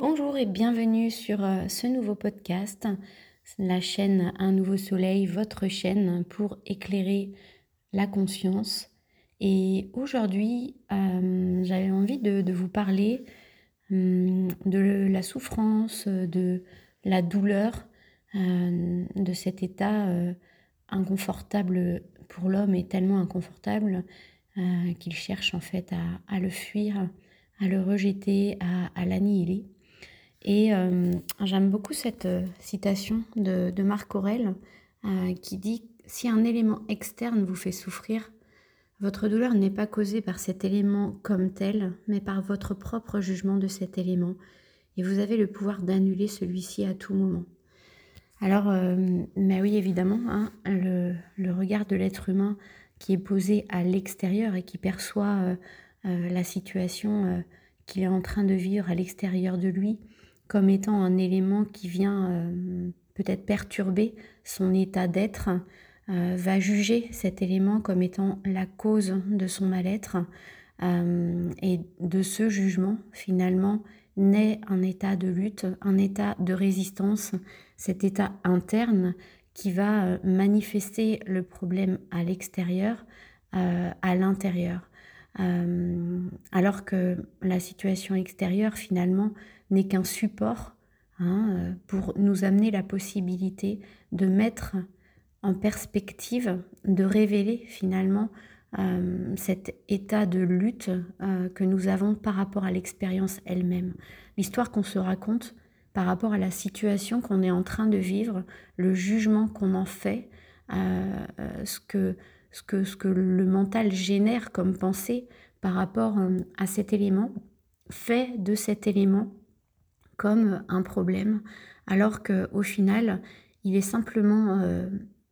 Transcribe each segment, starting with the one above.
Bonjour et bienvenue sur euh, ce nouveau podcast, la chaîne Un nouveau soleil, votre chaîne pour éclairer la conscience. Et aujourd'hui, euh, j'avais envie de, vous parler hum, de la souffrance, de la douleur, euh, de cet état inconfortable pour l'homme et tellement inconfortable qu'il cherche en fait à, le fuir, à le rejeter, à l'annihiler. Et euh, j'aime beaucoup cette euh, citation de, Marc Aurel euh, qui dit Si un élément externe vous fait souffrir, votre douleur n'est pas causée par cet élément comme tel, mais par votre propre jugement de cet élément. Et vous avez le pouvoir d'annuler celui-ci à tout moment. Alors, mais oui, évidemment, hein, le, regard de l'être humain qui est posé à l'extérieur et qui perçoit la situation qu'il est en train de vivre à l'extérieur de lui, comme étant un élément qui vient euh, peut-être perturber son état d'être, euh, va juger cet élément comme étant la cause de son mal-être. Euh, et de ce jugement, finalement, naît un état de lutte, un état de résistance, cet état interne qui va manifester le problème à l'extérieur, à l'intérieur. alors que la situation extérieure, finalement, n'est qu'un support hein, euh, pour nous amener la possibilité de mettre en perspective, de révéler finalement euh, cet état de lutte euh, que nous avons par rapport à l'expérience elle-même. L'histoire qu'on se raconte par rapport à la situation qu'on est en train de vivre, le jugement qu'on en fait, ce, que, ce, que, ce que le mental génère comme pensée par rapport à cet élément, fait de cet élément comme un problème, alors qu'au final, il est simplement euh,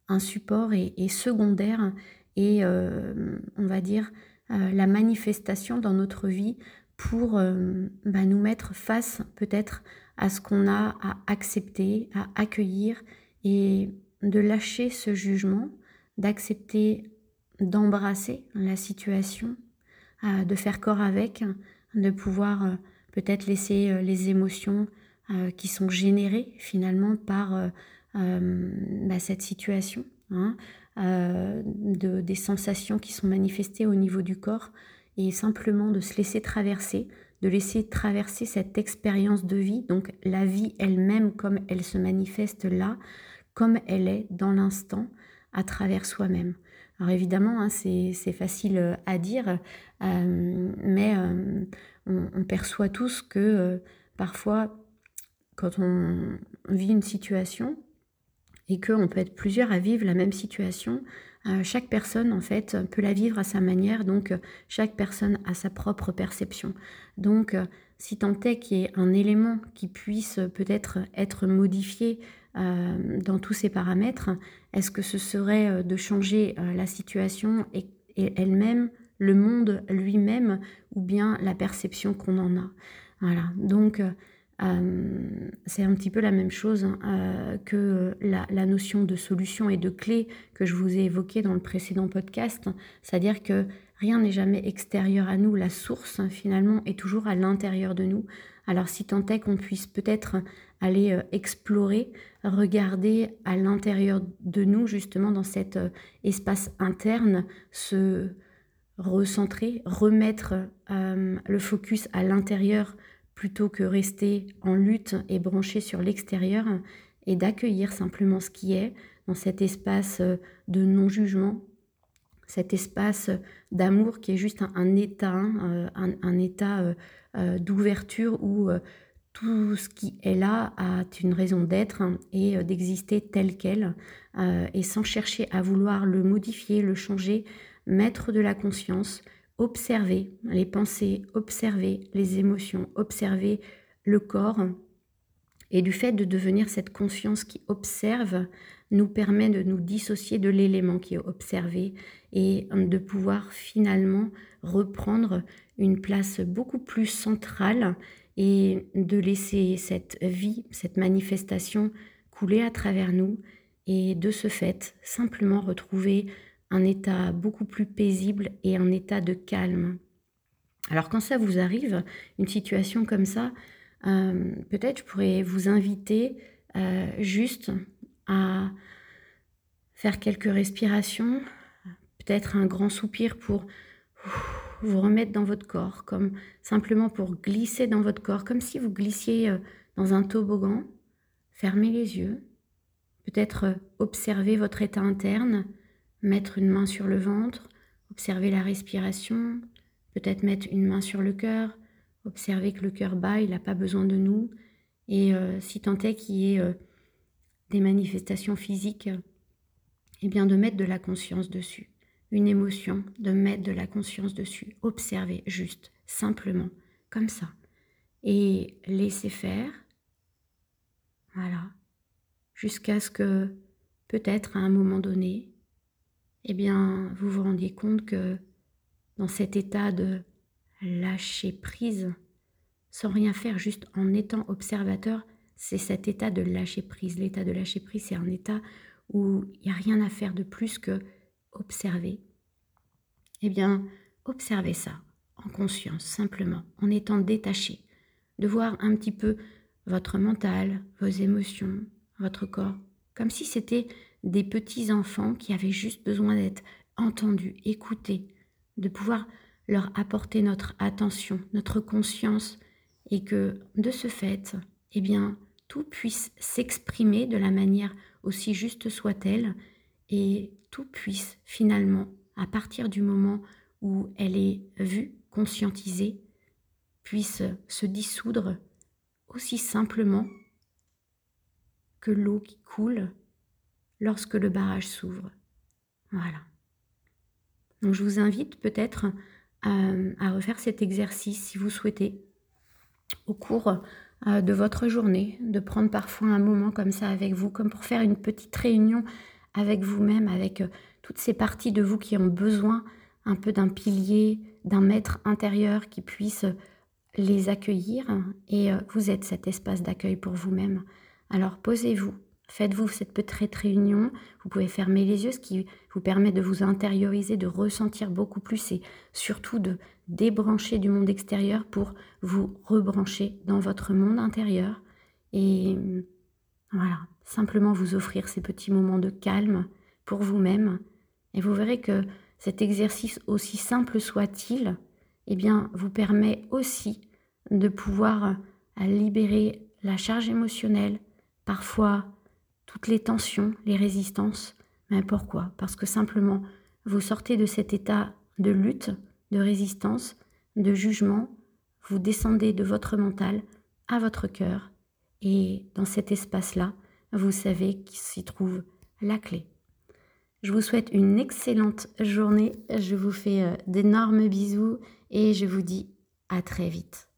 un support et, secondaire et, euh, on va dire, euh, la manifestation dans notre vie pour bah, nous mettre face peut-être à ce qu'on a à accepter, à accueillir et de lâcher ce jugement, d'accepter, d'embrasser la situation, de faire corps avec, de pouvoir peut-être laisser euh, les émotions euh, qui sont générées finalement par euh, bah, cette situation, hein, de, des sensations qui sont manifestées au niveau du corps et simplement de se laisser traverser, de laisser traverser cette expérience de vie, donc la vie elle-même comme elle se manifeste là, comme elle est dans l'instant, à travers soi-même. Alors évidemment, hein, c'est facile à dire, mais on, perçoit tous que euh, parfois, quand on vit une situation et qu'on peut être plusieurs à vivre la même situation, euh, chaque personne en fait peut la vivre à sa manière, donc chaque personne a sa propre perception. Donc si tant est qu'il y ait un élément qui puisse peut-être être modifié euh, dans tous ces paramètres, est-ce que ce serait de changer la situation et elle-même le monde lui-même ou bien la perception qu'on en a? Voilà, donc euh, c'est un petit peu la même chose hein, euh, que la, notion de solution et de clé que je vous ai évoquée dans le précédent podcast, c'est-à-dire que rien n'est jamais extérieur à nous, la source finalement est toujours à l'intérieur de nous. Alors si tant est qu'on puisse peut-être aller euh, explorer, regarder à l'intérieur de nous, justement dans cet espace interne, ce, recentrer, remettre euh, le focus à l'intérieur plutôt que rester en lutte et branché sur l'extérieur et d'accueillir simplement ce qui est dans cet espace euh, de non-jugement, cet espace d'amour qui est juste un, état, euh, un, état d'ouverture où tout ce qui est là a une raison d'être et d'exister tel quel, et sans chercher à vouloir le modifier, le changer, mettre de la conscience, observer les pensées, observer les émotions, observer le corps. Et du fait de devenir cette conscience qui observe, nous permet de nous dissocier de l'élément qui est observé et de pouvoir finalement reprendre une place beaucoup plus centrale et de laisser cette vie, cette manifestation couler à travers nous et de ce fait simplement retrouver un état beaucoup plus paisible et un état de calme. Alors quand ça vous arrive, une situation comme ça, euh, peut-être je pourrais vous inviter euh, juste à faire quelques respirations, peut-être un grand soupir pour vous remettre dans votre corps, comme simplement pour glisser dans votre corps, comme si vous glissiez euh, dans un toboggan. Fermez les yeux, peut-être observer votre état interne, mettre une main sur le ventre, observer la respiration, peut-être mettre une main sur le cœur, observer que le cœur bat, il n'a pas besoin de nous. Et euh, si tant est qu'il y ait euh, des manifestations physiques, eh bien de mettre de la conscience dessus. Une émotion, de mettre de la conscience dessus. Observer juste, simplement, comme ça. Et laisser faire. Voilà. Jusqu'à ce que, peut-être à un moment donné, eh bien, vous vous rendiez compte que dans cet état de lâcher prise, sans rien faire, juste en étant observateur, c'est cet état de lâcher prise. L'état de lâcher prise, c'est un état où il n'y a rien à faire de plus que observer. Eh bien, observez ça en conscience, simplement, en étant détaché, de voir un petit peu votre mental, vos émotions, votre corps, comme si c'était des petits enfants qui avaient juste besoin d'être entendus, écoutés, de pouvoir leur apporter notre attention, notre conscience, et que de ce fait, eh bien, tout puisse s'exprimer de la manière aussi juste soit-elle, et tout puisse finalement, à partir du moment où elle est vue, conscientisée, puisse se dissoudre aussi simplement que l'eau qui coule lorsque le barrage s'ouvre. Voilà. Donc je vous invite peut-être à, refaire cet exercice si vous souhaitez au cours euh, de votre journée, de prendre parfois un moment comme ça avec vous, comme pour faire une petite réunion avec vous-même, avec euh, toutes ces parties de vous qui ont besoin un peu d'un pilier, d'un maître intérieur qui puisse les accueillir. Et euh, vous êtes cet espace d'accueil pour vous-même. Alors posez-vous Faites-vous cette petite réunion, vous pouvez fermer les yeux, ce qui vous permet de vous intérioriser, de ressentir beaucoup plus et surtout de débrancher du monde extérieur pour vous rebrancher dans votre monde intérieur. Et voilà, simplement vous offrir ces petits moments de calme pour vous-même. Et vous verrez que cet exercice, aussi simple soit-il, eh bien, vous permet aussi de pouvoir libérer la charge émotionnelle, parfois toutes les tensions, les résistances. Mais pourquoi? Parce que simplement, vous sortez de cet état de lutte, de résistance, de jugement, vous descendez de votre mental à votre cœur, et dans cet espace-là, vous savez qu'il s'y trouve la clé. Je vous souhaite une excellente journée, je vous fais euh, d'énormes bisous et je vous dis à très vite.